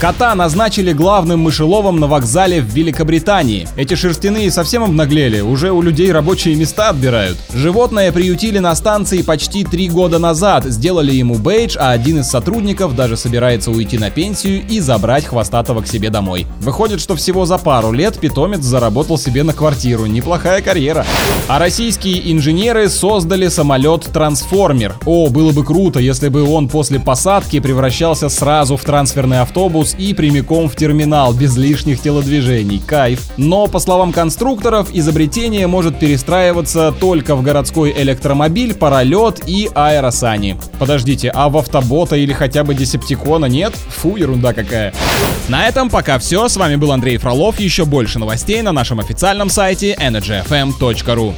Кота назначили главным мышеловом на вокзале в Великобритании. Эти шерстяные совсем обнаглели, уже у людей рабочие места отбирают. Животное приютили на станции почти три года назад, сделали ему бейдж, а один из сотрудников даже собирается уйти на пенсию и забрать хвостатого к себе домой. Выходит, что всего за пару лет питомец заработал себе на квартиру. Неплохая карьера. А российские инженеры создали самолет-трансформер. О, было бы круто, если бы он после посадки превращался сразу в трансферный автобус и прямиком в терминал, без лишних телодвижений. Кайф. Но, по словам конструкторов, изобретение может перестраиваться только в городской электромобиль, паралет и аэросани. Подождите, а в автобота или хотя бы десептикона нет? Фу, ерунда какая. На этом пока все. С вами был Андрей Фролов. Еще больше новостей на нашем официальном сайте energyfm.ru.